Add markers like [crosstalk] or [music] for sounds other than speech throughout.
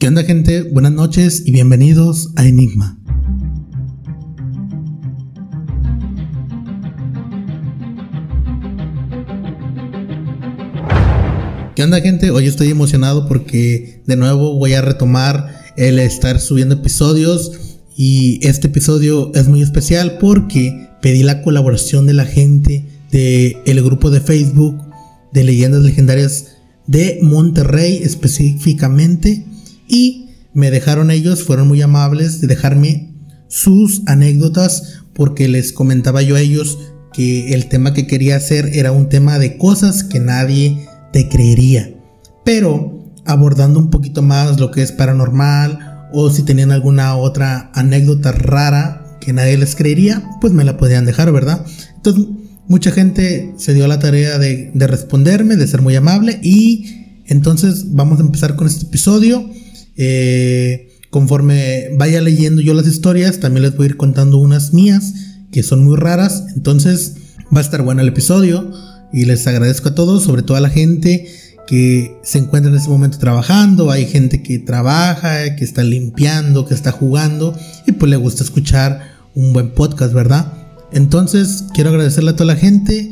¿Qué onda gente? Buenas noches y bienvenidos a Enigma. ¿Qué onda gente? Hoy estoy emocionado porque de nuevo voy a retomar el estar subiendo episodios y este episodio es muy especial porque pedí la colaboración de la gente del el grupo de Facebook de leyendas legendarias de Monterrey específicamente y me dejaron ellos, fueron muy amables de dejarme sus anécdotas porque les comentaba yo a ellos que el tema que quería hacer era un tema de cosas que nadie te creería, pero abordando un poquito más lo que es paranormal o si tenían alguna otra anécdota rara que nadie les creería, pues me la podían dejar, ¿verdad? Entonces, mucha gente se dio la tarea de, de responderme, de ser muy amable y entonces vamos a empezar con este episodio. Eh, conforme vaya leyendo yo las historias, también les voy a ir contando unas mías que son muy raras. Entonces va a estar bueno el episodio y les agradezco a todos, sobre todo a la gente que se encuentra en este momento trabajando. Hay gente que trabaja, que está limpiando, que está jugando y pues le gusta escuchar un buen podcast, ¿verdad? Entonces quiero agradecerle a toda la gente.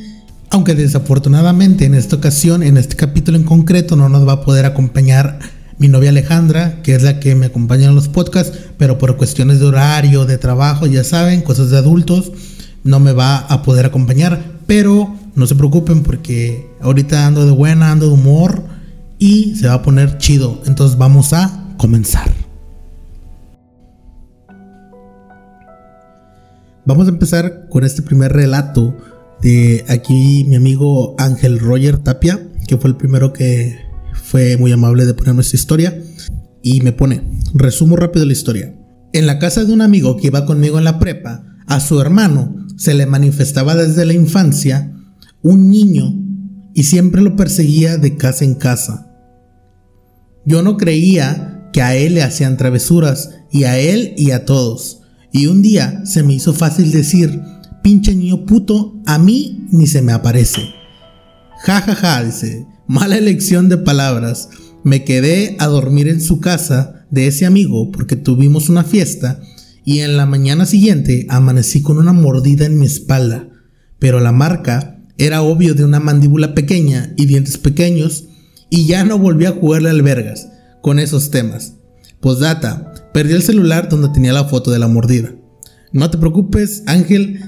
Aunque desafortunadamente en esta ocasión, en este capítulo en concreto, no nos va a poder acompañar mi novia Alejandra, que es la que me acompaña en los podcasts, pero por cuestiones de horario, de trabajo, ya saben, cosas de adultos, no me va a poder acompañar. Pero no se preocupen porque ahorita ando de buena, ando de humor y se va a poner chido. Entonces vamos a comenzar. Vamos a empezar con este primer relato de aquí mi amigo Ángel Roger Tapia, que fue el primero que fue muy amable de ponerme esta historia y me pone, resumo rápido la historia. En la casa de un amigo que iba conmigo en la prepa, a su hermano se le manifestaba desde la infancia un niño y siempre lo perseguía de casa en casa. Yo no creía que a él le hacían travesuras y a él y a todos. Y un día se me hizo fácil decir, pinche niño puto, a mí ni se me aparece. Ja, ja, ja, dice, Mala elección de palabras. Me quedé a dormir en su casa de ese amigo porque tuvimos una fiesta y en la mañana siguiente amanecí con una mordida en mi espalda. Pero la marca era obvio de una mandíbula pequeña y dientes pequeños y ya no volví a jugarle albergas con esos temas. Postdata, perdí el celular donde tenía la foto de la mordida. No te preocupes, Ángel,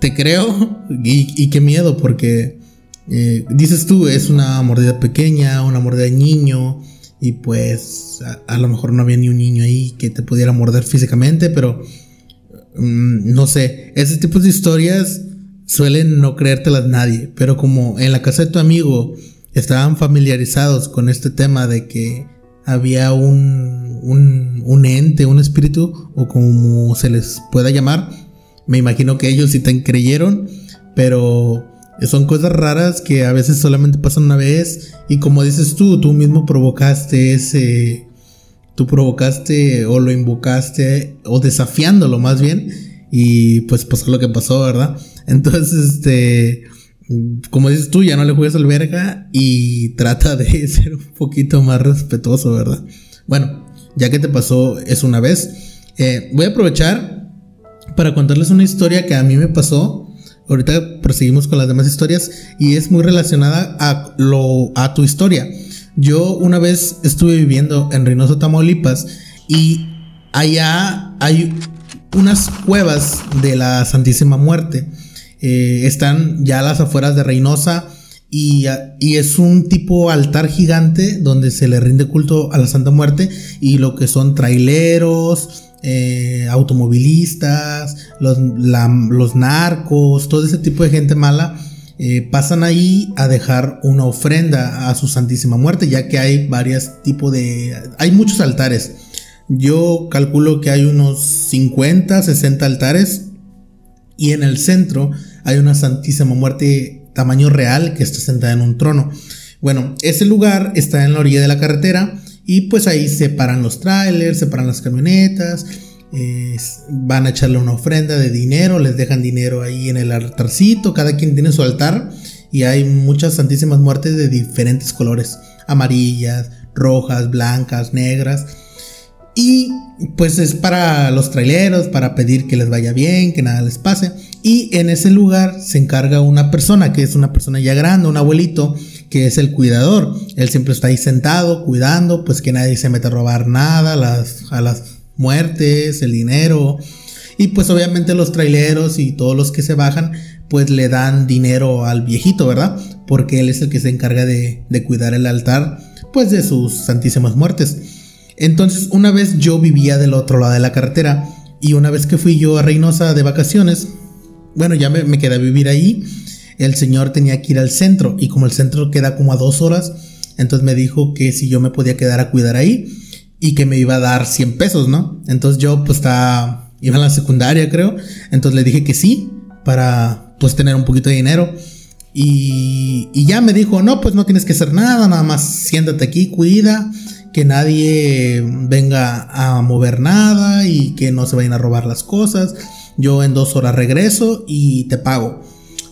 te creo [laughs] y, y qué miedo porque eh, dices tú, es una mordida pequeña, una mordida de niño, y pues a, lo mejor no había ni un niño ahí que te pudiera morder físicamente, pero mm, no sé, ese tipo de historias suelen no creértelas nadie, pero como en la casa de tu amigo estaban familiarizados con este tema de que había un, un, un ente, un espíritu, o como se les pueda llamar, me imagino que ellos sí te creyeron, pero son cosas raras que a veces solamente pasan una vez y como dices tú, tú mismo provocaste ese, tú provocaste o lo invocaste o desafiándolo más bien y pues pasó lo que pasó, ¿verdad? [laughs] Entonces, este, como dices tú, ya no le juegues al verga y [laughs] trata de [laughs] ser un poquito más respetuoso, ¿verdad? Bueno, ya que te pasó es una vez, eh, voy a aprovechar para contarles una historia que a mí me pasó Ahorita proseguimos con las demás historias y es muy relacionada a, lo, a tu historia. Yo una vez estuve viviendo en Reynoso, Tamaulipas y allá hay unas cuevas de la Santísima Muerte. Eh, están ya a las afueras de Reynosa y, y, es un tipo altar gigante donde se le rinde culto a la Santa Muerte y lo que son traileros, eh, automovilistas, los, narcos, todo ese tipo de gente mala, eh, pasan ahí a dejar una ofrenda a su Santísima Muerte, ya que hay varios tipos de... Hay muchos altares. Yo calculo que hay unos 50, 60 altares y en el centro hay una Santísima Muerte tamaño real que está sentada en un trono. Bueno, ese lugar está en la orilla de la carretera y pues ahí separan los trailers, separan las camionetas, van a echarle una ofrenda de dinero, les dejan dinero ahí en el altarcito, cada quien tiene su altar y hay muchas santísimas muertes de diferentes colores, amarillas, rojas, blancas, negras. Y pues es para los traileros, para pedir que les vaya bien, que nada les pase. Y en ese lugar se encarga una persona, que es una persona ya grande, un abuelito, que es el cuidador. Él siempre está ahí sentado, cuidando, pues que nadie se meta a robar nada, las, a las muertes, el dinero. Y pues obviamente los traileros y todos los que se bajan, pues le dan dinero al viejito, ¿verdad? Porque él es el que se encarga de, cuidar el altar, pues de sus santísimas muertes. Entonces, una vez yo vivía del otro lado de la carretera y una vez que fui yo a Reynosa de vacaciones, bueno, ya me, quedé a vivir ahí, el señor tenía que ir al centro y como el centro queda como a dos horas, entonces me dijo que si yo me podía quedar a cuidar ahí y que me iba a dar 100 pesos, ¿no? Entonces yo pues estaba, iba a la secundaria creo, entonces le dije que sí para pues tener un poquito de dinero. Y, y ya me dijo, no, pues no tienes que hacer nada, nada más siéntate aquí, cuida que nadie venga a mover nada y que no se vayan a robar las cosas. Yo en dos horas regreso y te pago.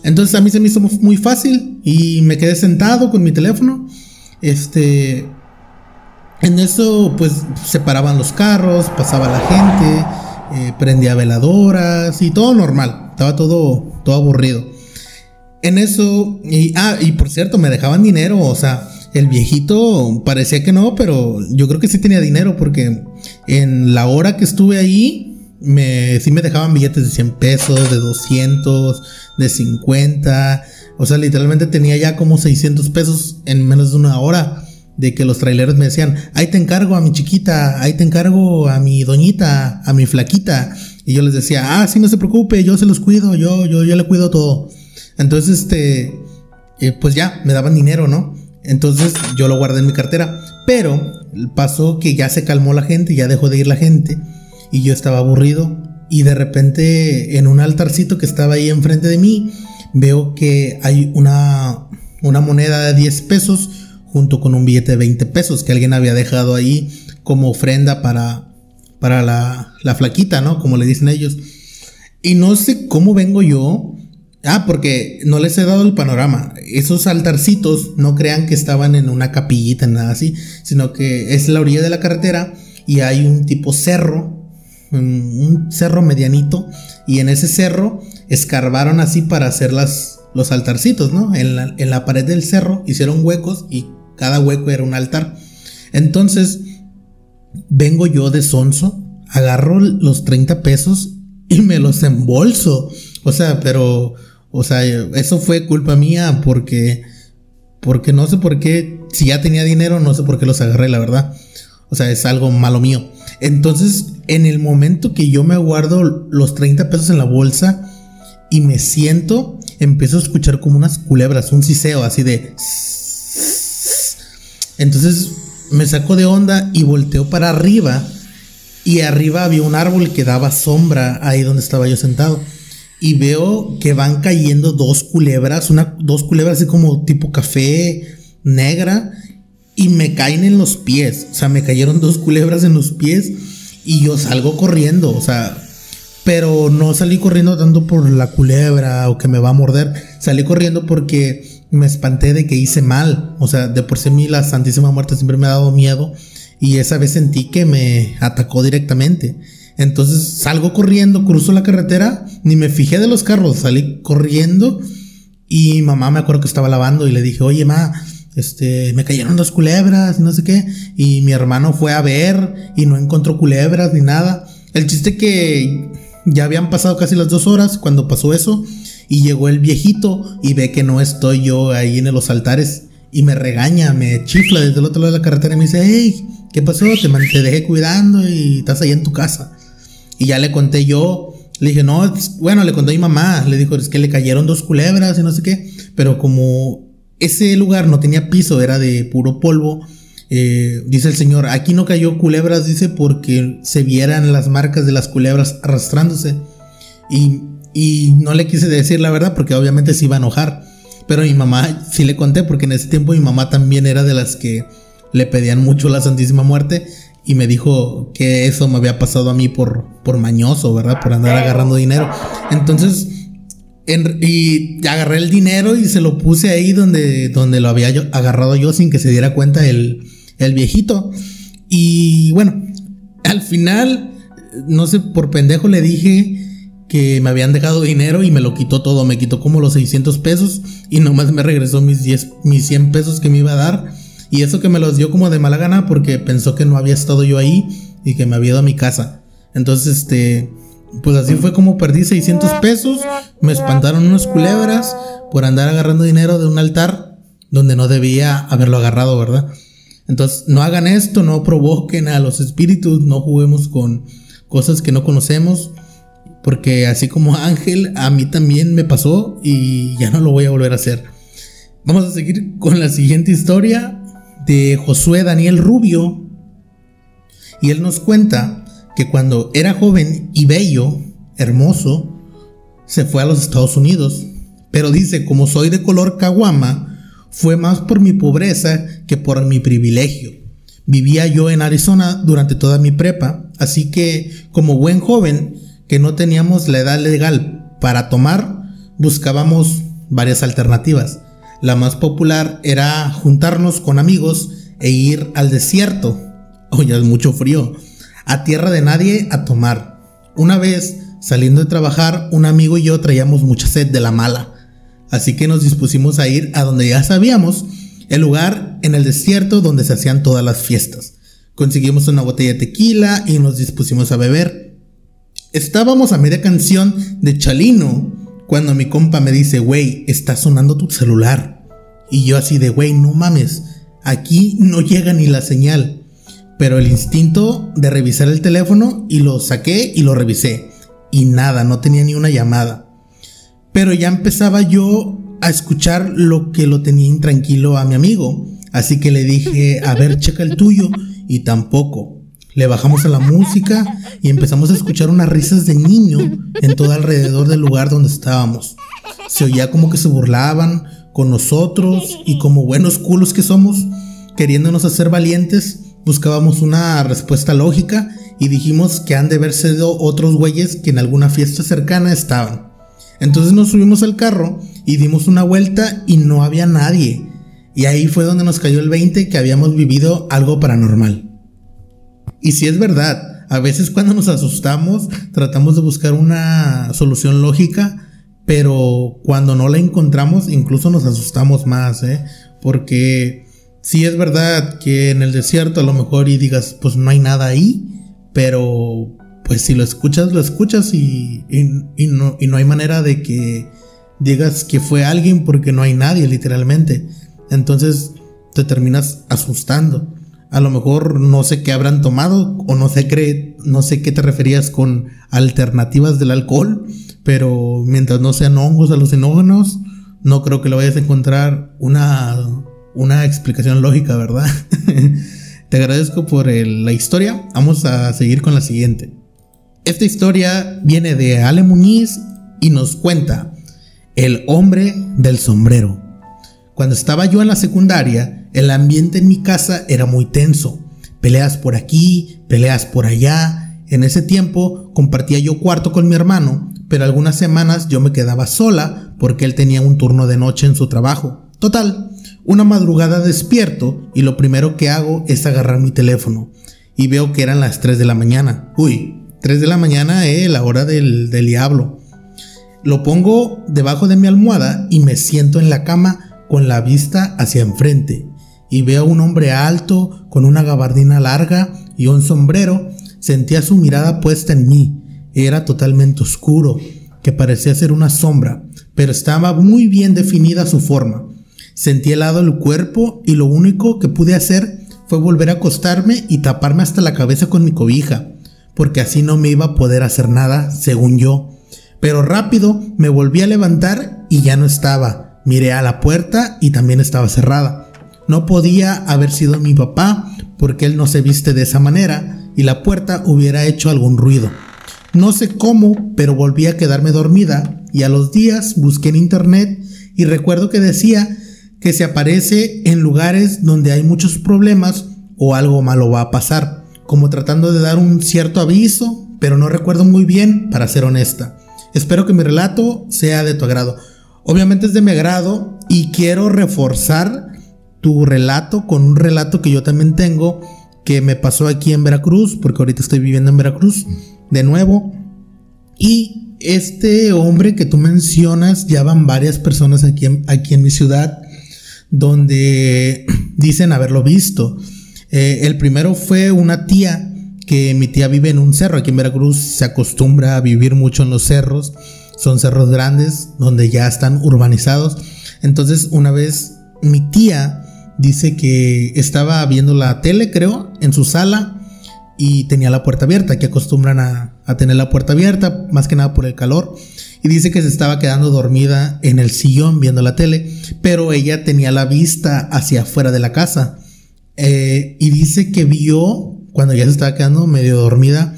Entonces a mí se me hizo muy fácil y me quedé sentado con mi teléfono. Este, en eso pues se paraban los carros, pasaba la gente, eh, prendía veladoras y todo normal. Estaba todo, todo aburrido. En eso, y, ah, y por cierto, me dejaban dinero, o sea, el viejito parecía que no, pero yo creo que sí tenía dinero porque en la hora que estuve ahí, me, me dejaban billetes de 100 pesos, de 200, de 50. O sea, literalmente tenía ya como 600 pesos en menos de una hora. De que los traileros me decían, ahí te encargo a mi chiquita, ahí te encargo a mi doñita, a mi flaquita. Y yo les decía, ah, sí, no se preocupe, yo se los cuido, yo, yo, yo le cuido todo. Entonces, este, eh, pues ya, me daban dinero, ¿no? Entonces yo lo guardé en mi cartera. Pero pasó que ya se calmó la gente, ya dejó de ir la gente. Y yo estaba aburrido. Y de repente en un altarcito que estaba ahí enfrente de mí, veo que hay una, una moneda de 10 pesos junto con un billete de 20 pesos que alguien había dejado ahí como ofrenda para, para la, la flaquita, ¿no? Como le dicen ellos. Y no sé cómo vengo yo Ah, porque no les he dado el panorama. Esos altarcitos no crean que estaban en una capillita, nada así, sino que es la orilla de la carretera y hay un tipo cerro, un cerro medianito, y en ese cerro escarbaron así para hacer las, los altarcitos, ¿no? En la, en la pared del cerro hicieron huecos y cada hueco era un altar. Entonces, vengo yo de sonso, agarro los 30 pesos y me los embolso. O sea, pero o sea, eso fue culpa mía porque, porque no sé por qué, si ya tenía dinero, no sé por qué los agarré, la verdad. O sea, es algo malo mío. Entonces, en el momento que yo me guardo los 30 pesos en la bolsa y me siento, empiezo a escuchar como unas culebras, un siseo así de... Entonces me saco de onda y volteo para arriba y arriba había un árbol que daba sombra ahí donde estaba yo sentado. Y veo que van cayendo dos culebras, una, dos culebras así como tipo café negra y me caen en los pies, o sea, me cayeron dos culebras en los pies y yo salgo corriendo, o sea, pero no salí corriendo tanto por la culebra o que me va a morder, salí corriendo porque me espanté de que hice mal, o sea, de por sí a mí la Santísima Muerte siempre me ha dado miedo y esa vez sentí que me atacó directamente. Entonces salgo corriendo, cruzo la carretera, ni me fijé de los carros, salí corriendo y mamá me acuerdo que estaba lavando y le dije, oye, ma, este, me cayeron dos culebras y no sé qué. Y mi hermano fue a ver y no encontró culebras ni nada. El chiste que ya habían pasado casi las dos horas cuando pasó eso y llegó el viejito y ve que no estoy yo ahí en los altares y me regaña, me chifla desde el otro lado de la carretera y me dice, hey, ¿qué pasó? Te, te dejé cuidando y estás ahí en tu casa. Y ya le conté yo, le dije, no, bueno, le conté a mi mamá, le dijo, es que le cayeron dos culebras y no sé qué, pero como ese lugar no tenía piso, era de puro polvo, eh, dice el señor, aquí no cayó culebras, dice, porque se vieran las marcas de las culebras arrastrándose. Y, y no le quise decir la verdad porque obviamente se iba a enojar. Pero mi mamá sí le conté porque en ese tiempo mi mamá también era de las que le pedían mucho la Santísima Muerte y me dijo que eso me había pasado a mí por, por mañoso, ¿verdad? Por andar agarrando dinero. Entonces, y agarré el dinero y se lo puse ahí donde, donde lo había agarrado yo sin que se diera cuenta el, el viejito. Y bueno, al final, no sé, por pendejo le dije que me habían dejado dinero y me lo quitó todo. Me quitó como los 600 pesos y nomás me regresó mis, 10, mis 100 pesos que me iba a dar. Y eso que me los dio como de mala gana porque pensó que no había estado yo ahí y que me había ido a mi casa. Entonces, este, pues así fue como perdí 600 pesos. Me espantaron unas culebras por andar agarrando dinero de un altar donde no debía haberlo agarrado, ¿verdad? Entonces, no hagan esto, no provoquen a los espíritus, no juguemos con cosas que no conocemos, porque así como Ángel, a mí también me pasó y ya no lo voy a volver a hacer. Vamos a seguir con la siguiente historia de Josué Daniel Rubio. Y él nos cuenta que cuando era joven y bello, hermoso, se fue a los Estados Unidos. Pero dice, como soy de color caguama, fue más por mi pobreza que por mi privilegio. Vivía yo en Arizona durante toda mi prepa, así que como buen joven que no teníamos la edad legal para tomar, buscábamos varias alternativas. La más popular era juntarnos con amigos e ir al desierto, [laughs] hoy es mucho frío, a tierra de nadie a tomar. Una vez, saliendo de trabajar, un amigo y yo traíamos mucha sed de la mala así que nos dispusimos a ir a donde ya sabíamos, el lugar en el desierto donde se hacían todas las fiestas. Conseguimos una botella de tequila y nos dispusimos a beber. Estábamos a media canción de Chalino cuando mi compa me dice, güey, está sonando tu celular. Y yo así de, güey, no mames, aquí no llega ni la señal. Pero el instinto de revisar el teléfono y lo saqué y lo revisé. Y nada, no tenía ni una llamada. Pero ya empezaba yo a escuchar lo que lo tenía intranquilo a mi amigo. Así que le dije, a ver, checa el tuyo. Y tampoco. Le bajamos a la música y empezamos a escuchar unas risas de niño en todo alrededor del lugar donde estábamos. Se oía como que se burlaban con nosotros y como buenos culos que somos, queriéndonos hacer valientes, buscábamos una respuesta lógica y dijimos que han de haber sido otros güeyes que en alguna fiesta cercana estaban. Entonces nos subimos al carro y dimos una vuelta y no había nadie. Y ahí fue donde nos cayó el 20 que habíamos vivido algo paranormal. Y si es verdad, a veces cuando nos asustamos tratamos de buscar una solución lógica, pero cuando no la encontramos incluso nos asustamos más, ¿eh? Porque si es verdad que en el desierto a lo mejor y digas, pues no hay nada ahí, pero pues si lo escuchas, lo escuchas y, no, y no hay manera de que digas que fue alguien porque no hay nadie, literalmente. Entonces te terminas asustando. A lo mejor no sé qué habrán tomado o no sé qué, no sé qué te referías con alternativas del alcohol, pero mientras no sean hongos alucinógenos, no creo que lo vayas a encontrar una, una explicación lógica, ¿verdad? [laughs] te agradezco por la historia. Vamos a seguir con la siguiente. Esta historia viene de Ale Muñiz y nos cuenta El hombre del sombrero. Cuando estaba yo en la secundaria, el ambiente en mi casa era muy tenso. Peleas por aquí, peleas por allá. En ese tiempo compartía yo cuarto con mi hermano, pero algunas semanas yo me quedaba sola porque él tenía un turno de noche en su trabajo. Total, una madrugada despierto y lo primero que hago es agarrar mi teléfono y veo que eran las 3 de la mañana. Uy, 3 de la mañana, eh, la hora del, del diablo. Lo pongo debajo de mi almohada y me siento en la cama con la vista hacia enfrente. Y veo a un hombre alto, con una gabardina larga y un sombrero. Sentía su mirada puesta en mí. Era totalmente oscuro, que parecía ser una sombra, pero estaba muy bien definida su forma. Sentí helado el cuerpo y lo único que pude hacer fue volver a acostarme y taparme hasta la cabeza con mi cobija porque así no me iba a poder hacer nada, según yo. Pero rápido me volví a levantar y ya no estaba. Miré a la puerta y también estaba cerrada. No podía haber sido mi papá porque él no se viste de esa manera y la puerta hubiera hecho algún ruido. No sé cómo, pero volví a quedarme dormida y a los días busqué en internet y recuerdo que decía que se aparece en lugares donde hay muchos problemas o algo malo va a pasar como tratando de dar un cierto aviso, pero no recuerdo muy bien, para ser honesta. Espero que mi relato sea de tu agrado. Obviamente es de mi agrado y quiero reforzar tu relato con un relato que yo también tengo que me pasó aquí en Veracruz, porque ahorita estoy viviendo en Veracruz de nuevo. Y este hombre que tú mencionas, ya van varias personas aquí en, aquí en mi ciudad donde dicen haberlo visto. Eh, el primero fue una tía que mi tía vive en un cerro. Aquí en Veracruz se acostumbra a vivir mucho en los cerros. Son cerros grandes donde ya están urbanizados. Entonces una vez mi tía dice que estaba viendo la tele, creo, en su sala y tenía la puerta abierta, que acostumbran a, a, tener la puerta abierta, más que nada por el calor. Y dice que se estaba quedando dormida en el sillón viendo la tele, pero ella tenía la vista hacia afuera de la casa. Eh, y dice que vio, cuando ya se estaba quedando medio dormida,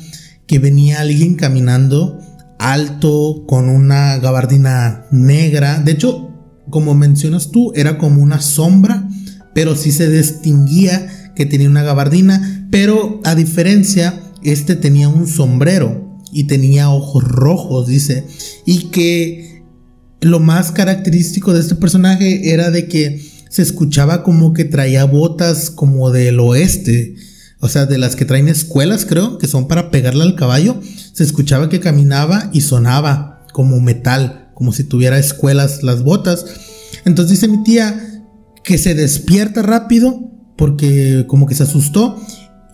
que venía alguien caminando alto, con una gabardina negra. De hecho, como mencionas tú, era como una sombra pero sí se distinguía que tenía una gabardina, pero a diferencia, este tenía un sombrero y tenía ojos rojos, dice, y que lo más característico de este personaje era de que se escuchaba como que traía botas como del oeste, o sea, de las que traen escuelas, creo, que son para pegarle al caballo, se escuchaba que caminaba y sonaba como metal, como si tuviera escuelas las botas. Entonces dice mi tía, que se despierta rápido porque como que se asustó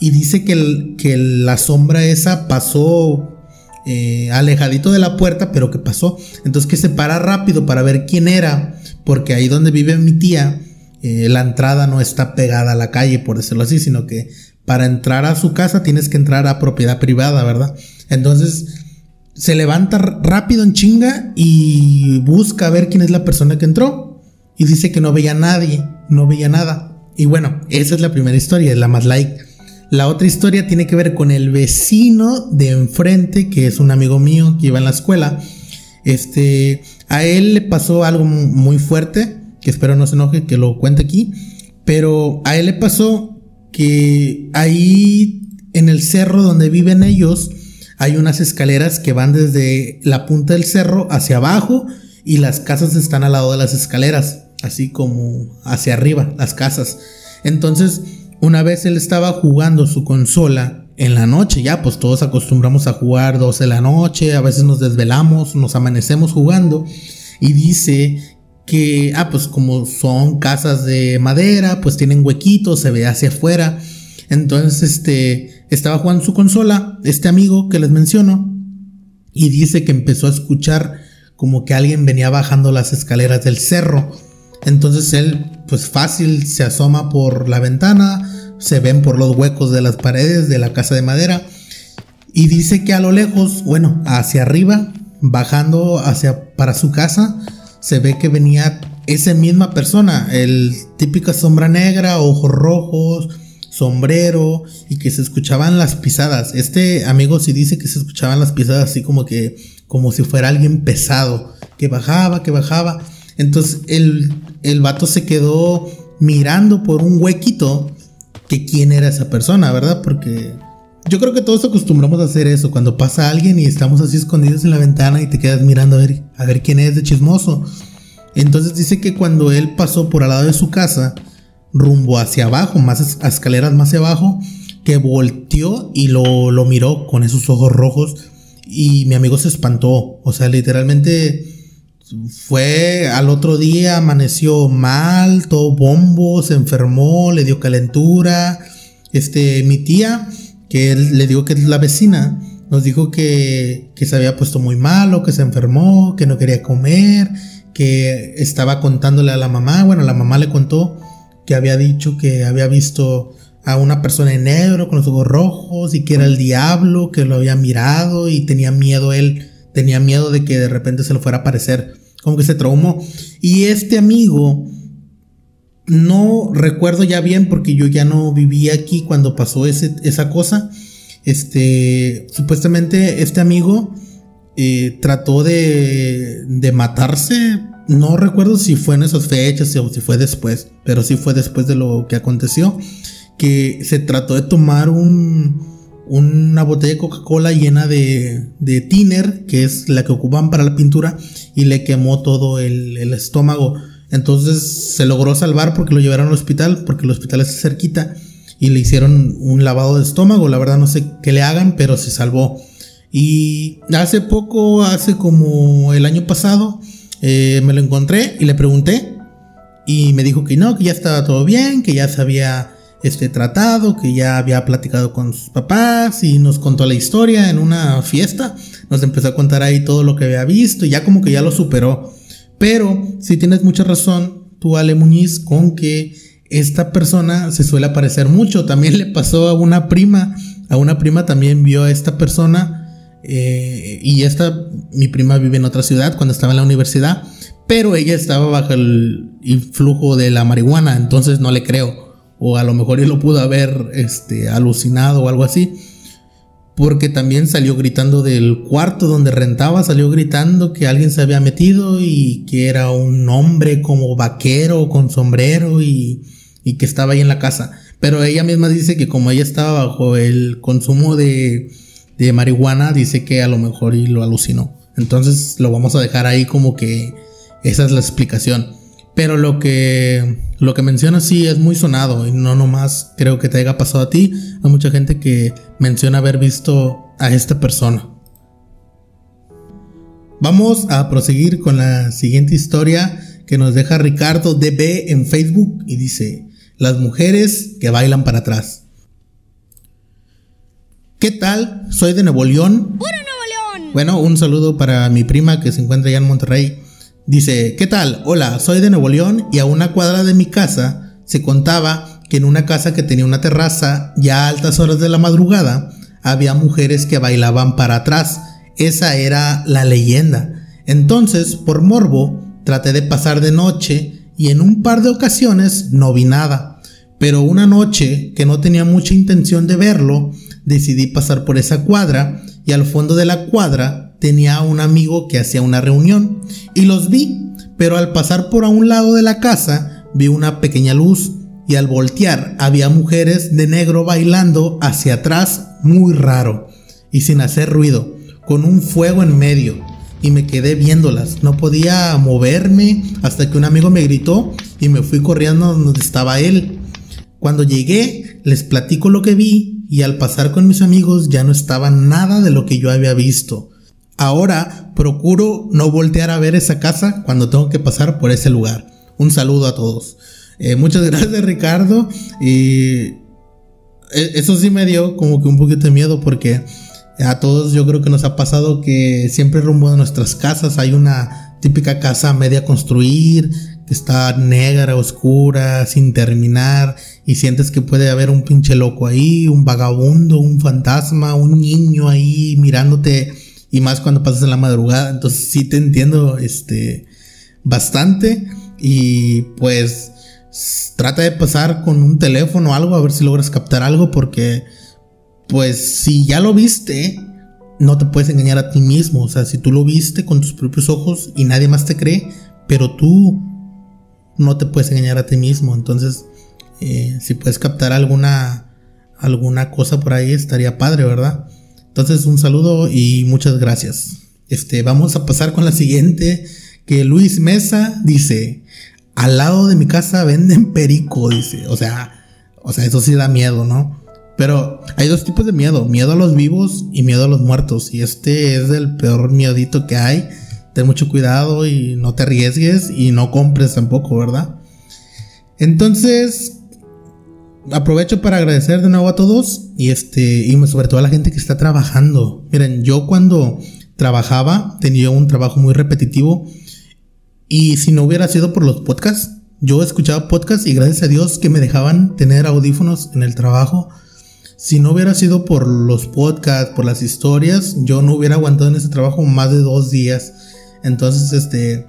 y dice que, que la sombra esa pasó eh, alejadito de la puerta, pero que pasó. Entonces que se para rápido para ver quién era, porque ahí donde vive mi tía, eh, la entrada no está pegada a la calle, por decirlo así, sino que para entrar a su casa tienes que entrar a propiedad privada, ¿verdad? Entonces se levanta rápido en chinga y busca ver quién es la persona que entró y dice que no veía a nadie, no veía nada. Y bueno, esa es la primera historia, es la más like. La otra historia tiene que ver con el vecino de enfrente, que es un amigo mío que iba en la escuela. Este, a él le pasó algo muy fuerte, que espero no se enoje que lo cuente aquí, pero a él le pasó que ahí en el cerro donde viven ellos hay unas escaleras que van desde la punta del cerro hacia abajo y las casas están al lado de las escaleras así como hacia arriba, las casas. Entonces, una vez él estaba jugando su consola en la noche, ya pues todos acostumbramos a jugar 12 de la noche, a veces nos desvelamos, nos amanecemos jugando y dice que, ah, pues como son casas de madera, pues tienen huequitos, se ve hacia afuera. Entonces, este, estaba jugando su consola, este amigo que les menciono, y dice que empezó a escuchar como que alguien venía bajando las escaleras del cerro entonces él, pues fácil, se asoma por la ventana, se ven por los huecos de las paredes de la casa de madera y dice que a lo lejos, bueno, hacia arriba, bajando hacia para su casa, se ve que venía esa misma persona, el típica sombra negra, ojos rojos, sombrero y que se escuchaban las pisadas. Este amigo sí dice que se escuchaban las pisadas así como que como si fuera alguien pesado, que bajaba, que bajaba. Entonces el, el vato se quedó mirando por un huequito que quién era esa persona, ¿verdad? Porque yo creo que todos acostumbramos a hacer eso. Cuando pasa alguien y estamos así escondidos en la ventana y te quedas mirando a ver, a ver quién es de chismoso. Entonces dice que cuando él pasó por al lado de su casa, rumbo hacia abajo, más escaleras más hacia abajo, que volteó y lo, lo miró con esos ojos rojos. Y mi amigo se espantó. O sea, literalmente fue al otro día, amaneció mal, todo bombo, se enfermó, le dio calentura. Este, mi tía, que le digo que es la vecina, nos dijo que, que se había puesto muy malo, que se enfermó, que no quería comer, que estaba contándole a la mamá. Bueno, la mamá le contó que había dicho que había visto a una persona en negro con los ojos rojos y que era el diablo, que lo había mirado y tenía miedo él, tenía miedo de que de repente se le fuera a aparecer como que se traumó. Y este amigo, no recuerdo ya bien porque yo ya no vivía aquí cuando pasó ese, esa cosa. Este, supuestamente este amigo eh, trató de, de matarse. No recuerdo si fue en esas fechas o si fue después, pero sí fue después de lo que aconteció. Que se trató de tomar un, una botella de Coca-Cola llena de, de thinner, que es la que ocupan para la pintura, y le quemó todo el, estómago. Entonces se logró salvar porque lo llevaron al hospital, porque el hospital es cerquita. y le hicieron un lavado de estómago. La verdad no sé qué le hagan, pero se salvó. Y hace poco, hace como el año pasado, eh, me lo encontré y le pregunté. Y me dijo que no, que ya estaba todo bien, que ya se había este, tratado, que ya había platicado con sus papás y nos contó la historia en una fiesta. Nos empezó a contar ahí todo lo que había visto y ya como que ya lo superó. Pero si tienes mucha razón, tú Ale Muñiz, con que esta persona se suele aparecer mucho. También le pasó a una prima, a una prima también vio a esta persona. Eh, y esta, mi prima vive en otra ciudad cuando estaba en la universidad, pero ella estaba bajo el influjo de la marihuana, entonces no le creo o a lo mejor él lo pudo haber este, alucinado o algo así. Porque también salió gritando del cuarto donde rentaba, salió gritando que alguien se había metido y que era un hombre como vaquero con sombrero y, y que estaba ahí en la casa. Pero ella misma dice que como ella estaba bajo el consumo de, de marihuana, dice que a lo mejor y lo alucinó. Entonces lo vamos a dejar ahí como que esa es la explicación. Pero lo que, lo que mencionas sí es muy sonado y no nomás creo que te haya pasado a ti. Hay mucha gente que menciona haber visto a esta persona. Vamos a proseguir con la siguiente historia que nos deja Ricardo DB en Facebook y dice, las mujeres que bailan para atrás. ¿Qué tal? Soy de Nuevo León. ¡Puro Nuevo León! Bueno, un saludo para mi prima que se encuentra allá en Monterrey. Dice, ¿qué tal? Hola, soy de Nuevo León y a una cuadra de mi casa se contaba que en una casa que tenía una terraza, ya a altas horas de la madrugada, había mujeres que bailaban para atrás. Esa era la leyenda. Entonces, por morbo, traté de pasar de noche y en un par de ocasiones no vi nada. Pero una noche que no tenía mucha intención de verlo, decidí pasar por esa cuadra y al fondo de la cuadra tenía un amigo que hacía una reunión y los vi, pero al pasar por a un lado de la casa vi una pequeña luz y al voltear había mujeres de negro bailando hacia atrás muy raro y sin hacer ruido, con un fuego en medio. Y me quedé viéndolas, no podía moverme hasta que un amigo me gritó y me fui corriendo donde estaba él. Cuando llegué, les platico lo que vi y al pasar con mis amigos ya no estaba nada de lo que yo había visto. Ahora procuro no voltear a ver esa casa cuando tengo que pasar por ese lugar. Un saludo a todos. Eh, muchas [laughs] gracias Ricardo. Y e, eso sí me dio como que un poquito de miedo porque a todos yo creo que nos ha pasado que siempre rumbo a nuestras casas hay una típica casa media construir que está negra, oscura, sin terminar y sientes que puede haber un pinche loco ahí, un vagabundo, un fantasma, un niño ahí mirándote y más cuando pasas en la madrugada. Entonces sí te entiendo este, bastante y pues trata de pasar con un teléfono o algo a ver si logras captar algo porque pues si ya lo viste no te puedes engañar a ti mismo. O sea, si tú lo viste con tus propios ojos y nadie más te cree, pero tú no te puedes engañar a ti mismo. Entonces, eh, si puedes captar alguna, alguna cosa por ahí, estaría padre, ¿verdad? Entonces, un saludo y muchas gracias. Este, vamos a pasar con la siguiente, que Luis Mesa dice, al lado de mi casa venden perico, dice. O sea, o sea, eso sí da miedo, ¿no? Pero hay dos tipos de miedo, miedo a los vivos y miedo a los muertos. Y este es el peor miedito que hay. Ten mucho cuidado y no te arriesgues y no compres tampoco, ¿verdad? Entonces, aprovecho para agradecer de nuevo a todos y este y sobre todo a la gente que está trabajando. Miren, yo cuando trabajaba tenía un trabajo muy repetitivo y si no hubiera sido por los podcasts, yo escuchaba podcasts y gracias a Dios que me dejaban tener audífonos en el trabajo. Si no hubiera sido por los podcasts, por las historias, yo no hubiera aguantado en ese trabajo más de dos días. Entonces, este,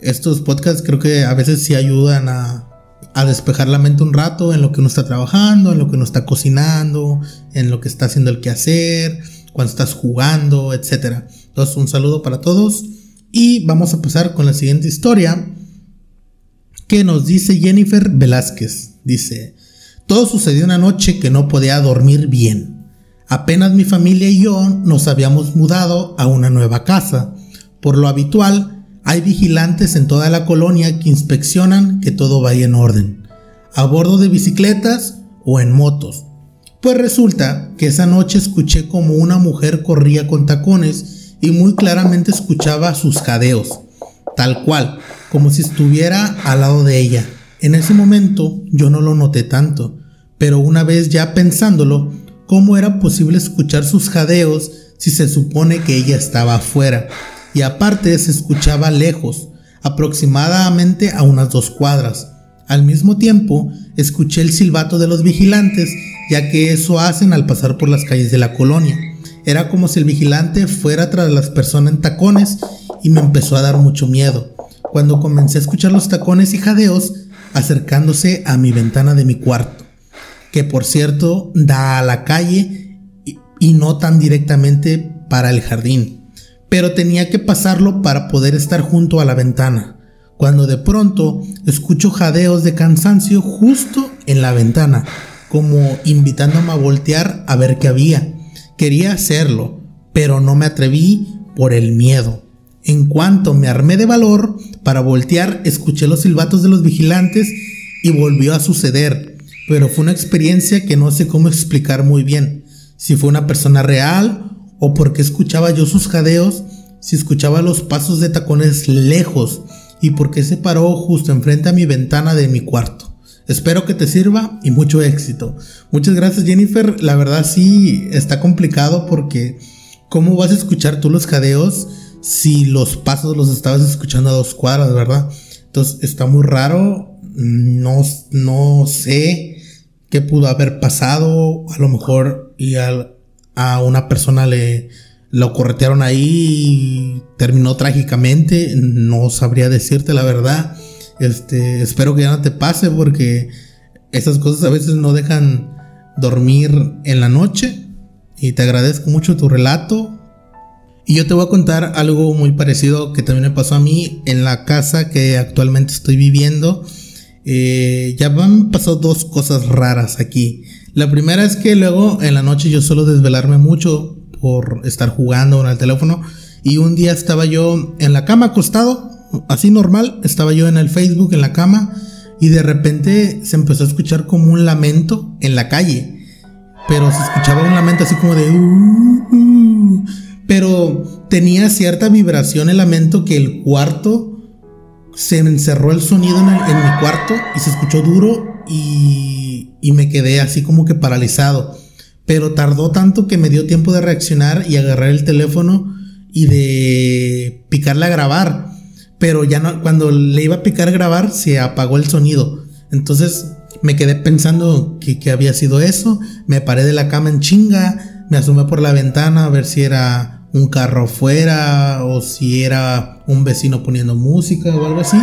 estos podcasts creo que a veces sí ayudan a, a despejar la mente un rato en lo que uno está trabajando, en lo que uno está cocinando, en lo que está haciendo el quehacer, cuando estás jugando, etc. Entonces, un saludo para todos y vamos a pasar con la siguiente historia que nos dice Jennifer Velázquez. Dice, todo sucedió una noche que no podía dormir bien. Apenas mi familia y yo nos habíamos mudado a una nueva casa. Por lo habitual, hay vigilantes en toda la colonia que inspeccionan que todo vaya en orden. A bordo de bicicletas, o en motos. Pues resulta que esa noche escuché como una mujer corría con tacones y muy claramente escuchaba sus jadeos, tal cual, como si estuviera al lado de ella. En ese momento yo no lo noté tanto, pero una vez ya pensándolo, ¿cómo era posible escuchar sus jadeos si se supone que ella estaba afuera? Y aparte se escuchaba lejos, aproximadamente a unas dos cuadras. Al mismo tiempo, escuché el silbato de los vigilantes, ya que eso hacen al pasar por las calles de la colonia. Era como si el vigilante fuera tras las personas en tacones y me empezó a dar mucho miedo. Cuando comencé a escuchar los tacones y jadeos acercándose a mi ventana de mi cuarto, que por cierto da a la calle y no tan directamente para el jardín, pero tenía que pasarlo para poder estar junto a la ventana cuando de pronto escucho jadeos de cansancio justo en la ventana, como invitándome a voltear a ver qué había. Quería hacerlo, pero no me atreví por el miedo. En cuanto me armé de valor para voltear, escuché los silbatos de los vigilantes y volvió a suceder, pero fue una experiencia que no sé cómo explicar muy bien. Si fue una persona real o porque escuchaba yo sus jadeos, si escuchaba los pasos de tacones lejos y porque se paró justo enfrente a mi ventana de mi cuarto. Espero que te sirva y mucho éxito. Muchas gracias Jennifer. La verdad sí está complicado porque ¿cómo vas a escuchar tú los jadeos si los pasos los estabas escuchando a dos cuadras, verdad? Entonces está muy raro. No, no sé qué pudo haber pasado. A lo mejor y a una persona le, lo corretearon ahí y terminó trágicamente. No sabría decirte la verdad. Este, espero que ya no te pase porque esas cosas a veces no dejan dormir en la noche. Y te agradezco mucho tu relato. Y yo te voy a contar algo muy parecido que también me pasó a mí en la casa que actualmente estoy viviendo. Eh, ya han pasado dos cosas raras aquí. La primera es que luego en la noche yo suelo desvelarme mucho por estar jugando en el teléfono. Y un día estaba yo en la cama acostado, así normal, estaba yo en el Facebook en la cama y de repente se empezó a escuchar como un lamento en la calle. Pero se escuchaba un lamento así como de... Uh, uh". pero tenía cierta vibración el lamento que el cuarto se encerró el sonido en mi cuarto y se escuchó duro y, me quedé así como que paralizado pero tardó tanto que me dio tiempo de reaccionar y agarrar el teléfono y de picarle a grabar. Pero ya no, cuando le iba a picar a grabar, se apagó el sonido. Entonces me quedé pensando que, había sido eso. Me paré de la cama en chinga, me asomé por la ventana a ver si era un carro fuera o si era un vecino poniendo música o algo así.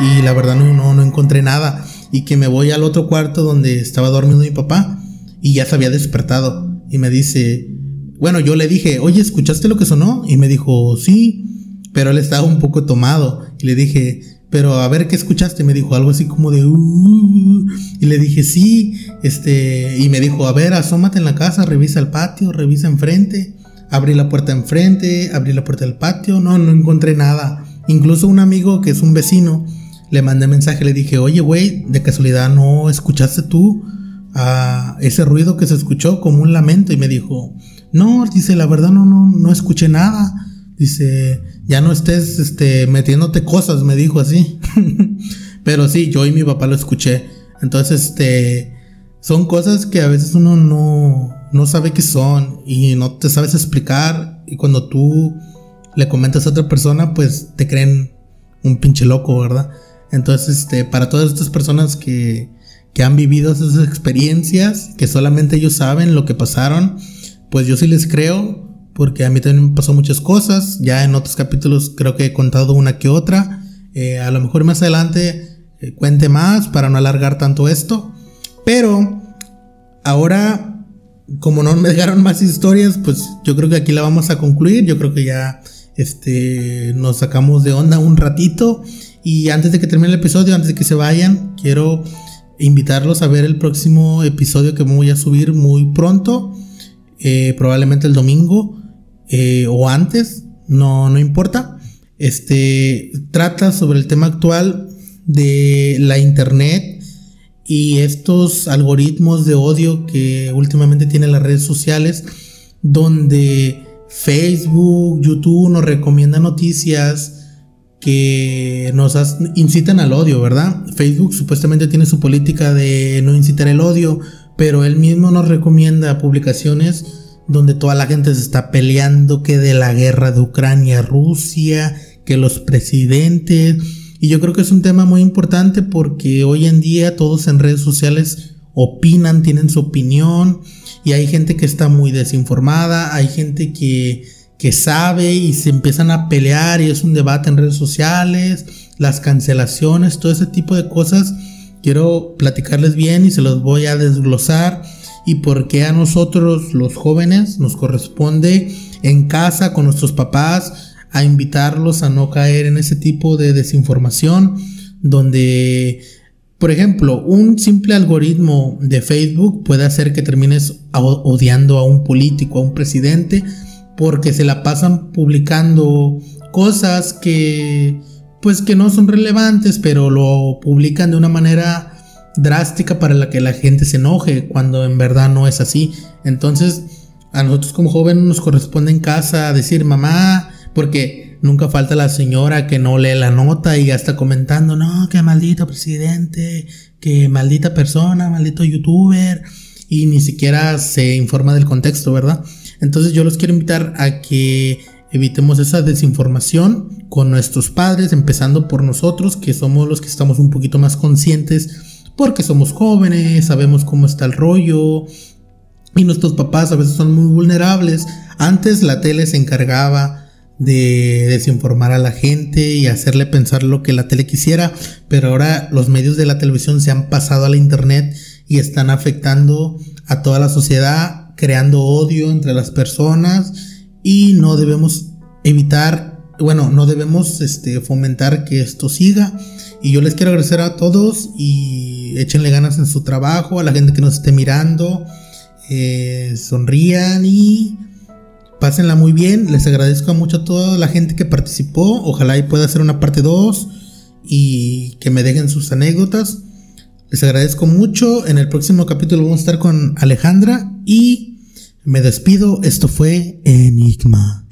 Y la verdad no, no encontré nada. Y que me voy al otro cuarto donde estaba durmiendo mi papá y ya se había despertado. Y me dice, bueno, yo le dije, oye, ¿escuchaste lo que sonó? Y me dijo, sí, pero él estaba un poco tomado. Y le dije, pero a ver qué escuchaste. Me dijo algo así como de, uh", y le dije, sí, este, y me dijo, a ver, asómate en la casa, revisa el patio, revisa enfrente. Abrí la puerta enfrente, abrí la puerta del patio, no, no encontré nada. Incluso un amigo que es un vecino, le mandé mensaje, le dije, oye, güey, de casualidad no escuchaste tú a ese ruido que se escuchó como un lamento y me dijo, no, dice, la verdad no, no, no escuché nada. Dice, ya no estés este, metiéndote cosas, me dijo así. [laughs] Pero sí, yo y mi papá lo escuché. Entonces, este, son cosas que a veces uno no, no sabe qué son y no te sabes explicar. Y cuando tú le comentas a otra persona, pues te creen un pinche loco, ¿verdad? Entonces, este, para todas estas personas que, que han vivido esas experiencias, que solamente ellos saben lo que pasaron, pues yo sí les creo, porque a mí también me pasó muchas cosas, ya en otros capítulos creo que he contado una que otra, eh, a lo mejor más adelante eh, cuente más para no alargar tanto esto, pero ahora, como no me dejaron más historias, pues yo creo que aquí la vamos a concluir, yo creo que ya este, nos sacamos de onda un ratito. Y antes de que termine el episodio, antes de que se vayan, quiero invitarlos a ver el próximo episodio que voy a subir muy pronto, eh, probablemente el domingo eh, o antes, no, no importa. Este trata sobre el tema actual de la internet y estos algoritmos de odio que últimamente tienen las redes sociales, donde Facebook, YouTube nos recomienda noticias que nos incitan al odio, ¿verdad? Facebook supuestamente tiene su política de no incitar el odio, pero él mismo nos recomienda publicaciones donde toda la gente se está peleando que de la guerra de Ucrania, Rusia, que los presidentes. Y yo creo que es un tema muy importante porque hoy en día todos en redes sociales opinan, tienen su opinión y hay gente que está muy desinformada, hay gente que que sabe y se empiezan a pelear y es un debate en redes sociales, las cancelaciones, todo ese tipo de cosas. Quiero platicarles bien y se los voy a desglosar y por qué a nosotros los jóvenes nos corresponde en casa con nuestros papás a invitarlos a no caer en ese tipo de desinformación donde por ejemplo, un simple algoritmo de Facebook puede hacer que termines odiando a un político, a un presidente, porque se la pasan publicando cosas que pues que no son relevantes, pero lo publican de una manera drástica para la que la gente se enoje cuando en verdad no es así. Entonces, a nosotros como jóvenes nos corresponde en casa decir mamá, porque nunca falta la señora que no lee la nota y ya está comentando, no, que maldito presidente, que maldita persona, maldito youtuber, y ni siquiera se informa del contexto, ¿verdad? Entonces yo los quiero invitar a que evitemos esa desinformación con nuestros padres, empezando por nosotros, que somos los que estamos un poquito más conscientes, porque somos jóvenes, sabemos cómo está el rollo, y nuestros papás a veces son muy vulnerables. Antes la tele se encargaba de desinformar a la gente y hacerle pensar lo que la tele quisiera, pero ahora los medios de la televisión se han pasado a la internet y están afectando a toda la sociedad creando odio entre las personas y no debemos evitar, bueno, no debemos este, fomentar que esto siga. Y yo les quiero agradecer a todos y échenle ganas en su trabajo, a la gente que nos esté mirando, eh, sonrían y pásenla muy bien. Les agradezco mucho a toda la gente que participó. Ojalá y pueda hacer una parte 2 y que me dejen sus anécdotas. Les agradezco mucho. En el próximo capítulo vamos a estar con Alejandra y me despido. Esto fue Enigma.